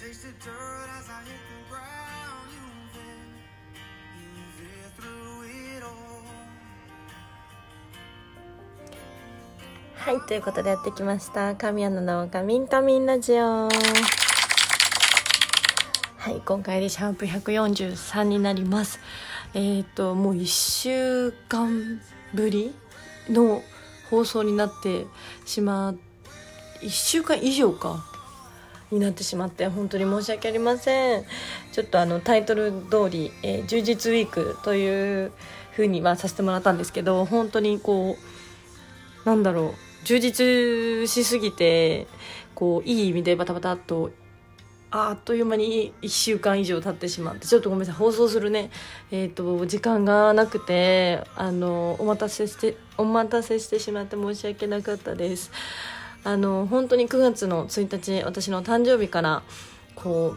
taste the dirt as I hit the ground. You've been, you've been through it all. はい、ということでやってきました。神谷のカミンカミンラジオ。はい、今回でシャープ143になります。えっ、と、もう1週間ぶりの放送になってしまう、1週間以上か。になってしまって本当に申し訳ありません。ちょっとあのタイトル通り、えー充実ウィークという風にはさせてもらったんですけど本当にこうなんだろう充実しすぎてこういい意味でバタバタっとあっという間に1週間以上経ってしまってちょっとごめんなさい放送するねえっ、と時間がなくてあのお待たせしてお待たせしてしまって申し訳なかったです。あの本当に9月の1日私の誕生日からこ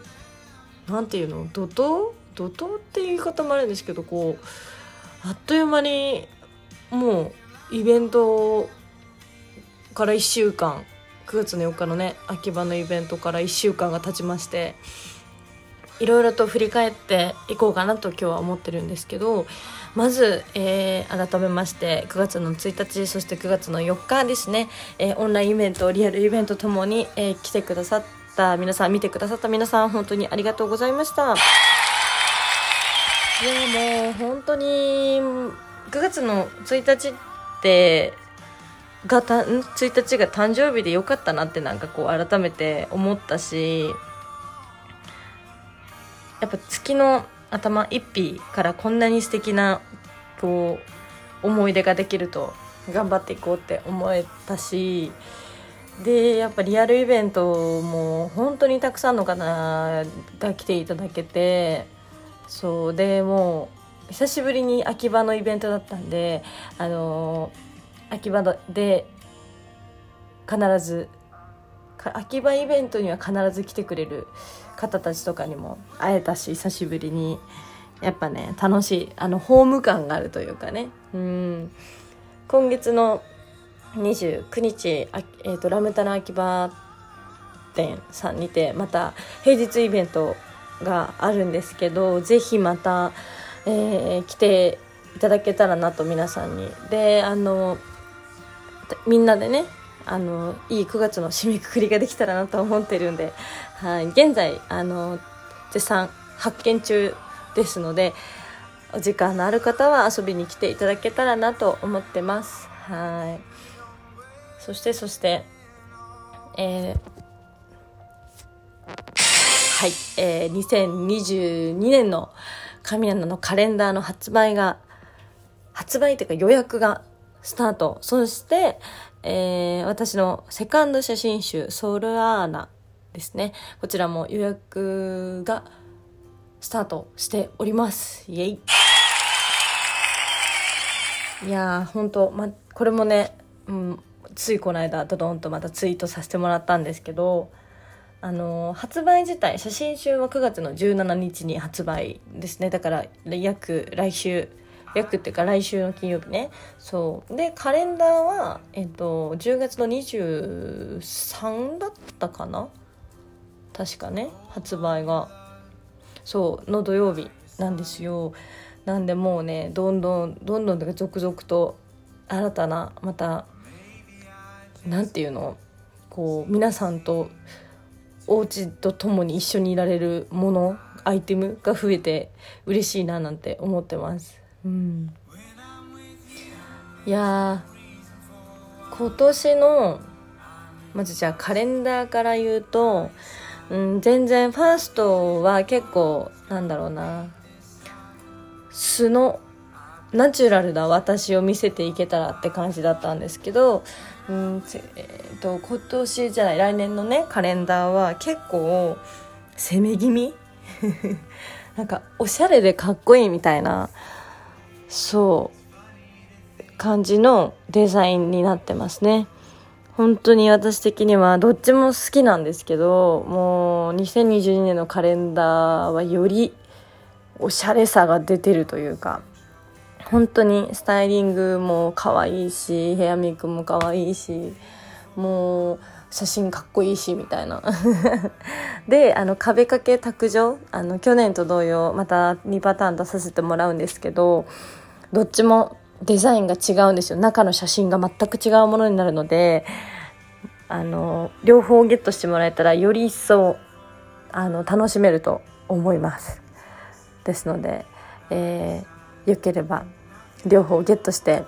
うなんていうの怒涛？怒涛？っていう言い方もあるんですけどこうあっという間にもうイベントから1週間9月の4日のね秋葉のイベントから1週間が経ちましていろいろと振り返っていこうかなと今日は思ってるんですけどまず、えー改めまして9月の1日そして9月の4日ですね、えーオンラインイベントリアルイベントともに、えー来てくださった皆さん見てくださった皆さん本当にありがとうございました。いやもう本当に9月の1日ってがた1日が誕生日でよかったなってなんかこう改めて思ったしやっぱ月の頭一日からこんなに素敵なこう思い出ができると頑張っていこうって思えたしでやっぱリアルイベントも本当にたくさんの方が来ていただけてそうでもう久しぶりに秋葉のイベントだったんであの秋葉で必ず秋葉イベントには必ず来てくれる方たちとかにも会えたし久しぶりにやっぱね楽しいあのホーム感があるというかね。うん。今月の29日あ、えー、とラムタナ秋葉店さんにてまた平日イベントがあるんですけどぜひまた、えー来ていただけたらなと皆さんに。であのみんなでねあのいい9月の締めくくりができたらなと思ってるんで、はい、現在あの絶賛発見中ですのでお時間のある方は遊びに来ていただけたらなと思ってます。はい。そしてそしてえーはい、えー、2022年の神アナのカレンダーの発売が発売というか予約がスタート。そして、えー私のセカンド写真集「ソルアーナ」ですね。こちらも予約がスタートしております。イエイ。いやー本当まこれもね、うん、ついこの間ドドンとまたツイートさせてもらったんですけどあのー発売自体写真集は9月の17日に発売ですね。だから約来週約っていうか来週の金曜日ね。そう。でカレンダーは、えっと、10月の23だったかな？確かね。発売が。そう。の土曜日なんですよ。なんでもうねどんどんどんどん続々と新たなまたなんていうの？こう皆さんとお家と共に一緒にいられるものアイテムが増えて嬉しいななんて思ってます。うん。いや今年のまずじゃあカレンダーから言うと、うん、全然ファーストは結構なんだろうな。素のナチュラルな私を見せていけたらって感じだったんですけど、うんえー、と今年じゃない来年のねカレンダーは結構攻め気味？なんかおしゃれでかっこいいみたいなそう。感じのデザインになってますね。本当に私的にはどっちも好きなんですけどもう2022年のカレンダーはよりおしゃれさが出てるというか本当にスタイリングも可愛いしヘアメイクも可愛いしもう写真かっこいいしみたいな。であの壁掛け卓上あの去年と同様また2パターン出させてもらうんですけどどっちもデザインが違うんですよ。中の写真が全く違うものになるのであの両方ゲットしてもらえたらより一層あの楽しめると思います。ですので、えー、よければ両方ゲットして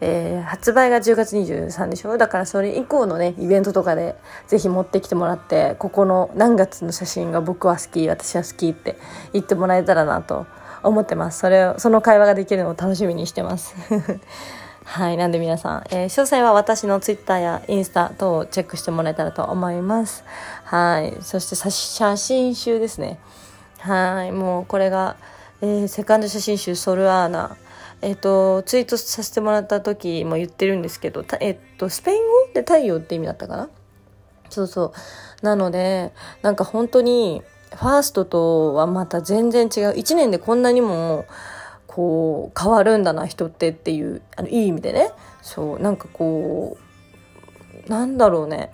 えー、発売が10月23でしょ？だからそれ以降のねイベントとかでぜひ持ってきてもらってここの何月の写真が僕は好き私は好きって言ってもらえたらなと思思ってます。それをその会話ができるのを楽しみにしてます。はい。なんで皆さん、えー、詳細は私のツイッターやインスタ等をチェックしてもらえたらと思います。はい。そして写真集ですね。はい。もうこれが、えー、セカンド写真集ソルアーナ。えっ、ー、と、ツイートさせてもらった時も言ってるんですけど、えっ、ー、と、スペイン語で太陽って意味だったかな？そうそう。なので、なんか本当に、ファーストとはまた全然違う。一年でこんなにも、こう、変わるんだな、人ってっていう、あの、いい意味でね。そう、なんかこう、なんだろうね。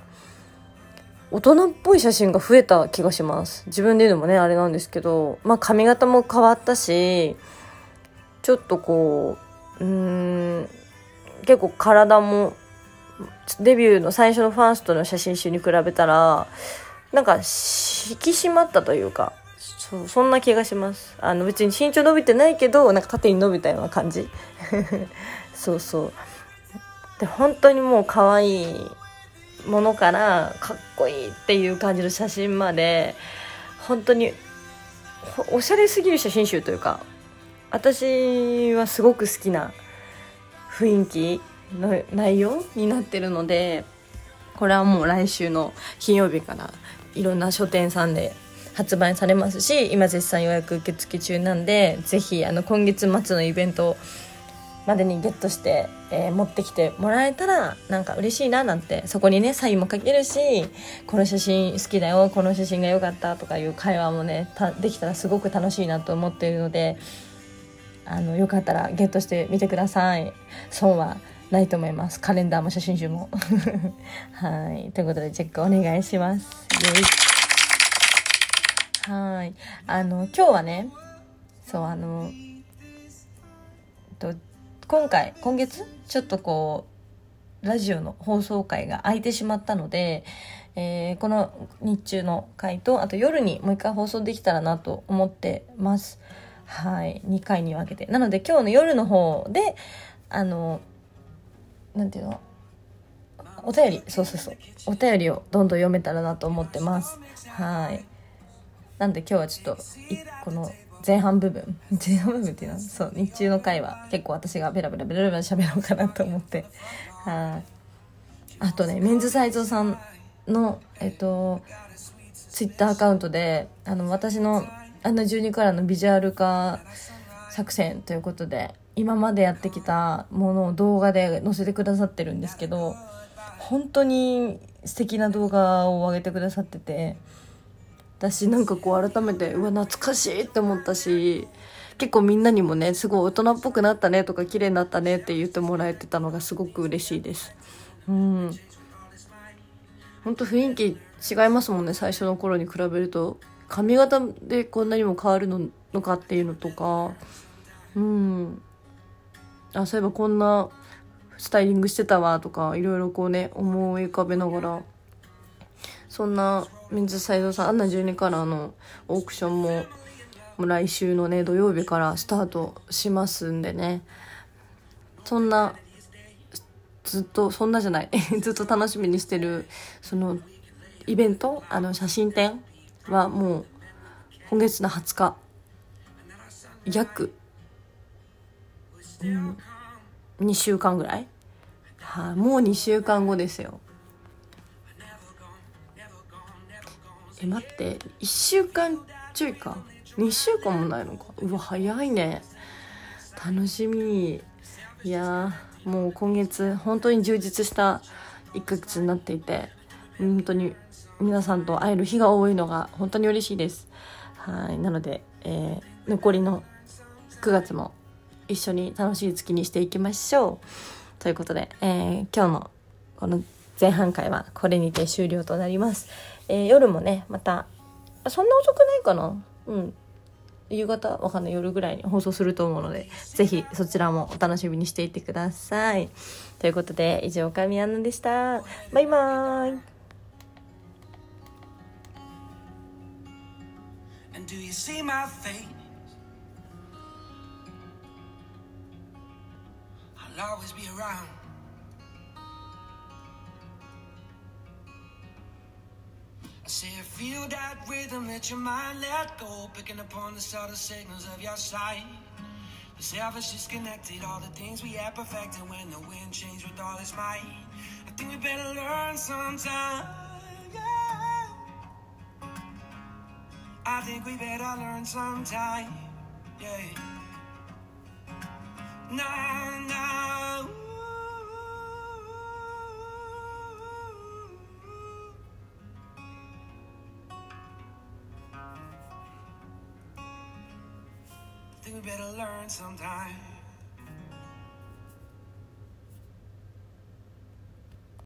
大人っぽい写真が増えた気がします。自分で言うのもね、あれなんですけど、まあ髪型も変わったし、ちょっとこううん結構体もデビューの最初のファーストの写真集に比べたらなんか引き締まったというかそそんな気がします。あの別に身長伸びてないけどなんか縦に伸びたような感じ。そうそう。で本当にもう可愛いものからかっこいいっていう感じの写真まで本当におしゃれすぎる写真集というか私はすごく好きな雰囲気の内容になってるのでこれはもう来週の金曜日からいろんな書店さんで発売されますし今絶賛予約受付中なんでぜひあの今月末のイベントまでにゲットして、えー、持ってきてもらえたらなんか嬉しいななんてそこにねサインも書けるしこの写真好きだよこの写真が良かったとかいう会話もねできたらすごく楽しいなと思っているのであのよかったらゲットしてみてください。損はないと思います。カレンダーも写真集も。はい。ということでチェックお願いします。はい。あの今日はねそうあのと今回今月ちょっとこうラジオの放送回が空いてしまったので、えー、この日中の回とあと夜にもう一回放送できたらなと思ってます。はい、2回に分けて。なので今日の夜の方で、あの、なんていうの？お便り、そうそうそう。お便りをどんどん読めたらなと思ってます。はい。なんで今日はちょっと、この前半部分、前半部分っていうの？は、そう、日中の回は結構私がベラベラベラベラ喋ろうかなと思って。はい。あとね、メンズサイズさんの、えっと、ツイッターアカウントで、あの、私のあの12からのビジュアル化作戦ということで今までやってきたものを動画で載せてくださってるんですけど本当に素敵な動画を上げてくださってて私なんかこう改めてうわ懐かしいって思ったし結構みんなにもねすごい大人っぽくなったねとか綺麗になったねって言ってもらえてたのがすごく嬉しいです。うん。本当雰囲気違いますもんね最初の頃に比べると。髪型でこんなにも変わるののかっていうのとか。うん。あそういえばこんなスタイリングしてたわとかいろいろこうね思い浮かべながら。そんなメンズサイドさんアンナ12カラーのオークションももう来週のね土曜日からスタートしますんでね。そんなずっとそんなじゃない。ずっと楽しみにしてるそのイベント？あの写真展はもう今月の20日。約、うん、2週間ぐらい、はあ、もう2週間後ですよ。え待って。1週間ちょいか。2週間もないのか。うわ早いね。楽しみ。いやもう今月本当に充実した1ヶ月になっていて。本当に皆さんと会える日が多いのが本当に嬉しいです。はい。なので、えー、残りの9月も一緒に楽しい月にしていきましょう。ということで、えー、今日のこの前半回はこれにて終了となります、えー夜もねまたそんな遅くないかな？うん。夕方？わかんない。夜ぐらいに放送すると思うのでぜひそちらもお楽しみにしていてください。ということで以上神アンナでした。バイバーイ。And do you see my face? I'll always be around. I say, feel that rhythm, let your mind let go, picking up on the subtle signals of your sight. The selfish disconnected, all the things we had perfected when the wind changed with all its might. I think we better learn sometime. Yeah. I think we better learn sometime. Yeah. Nah, nah. Think we better learn sometime.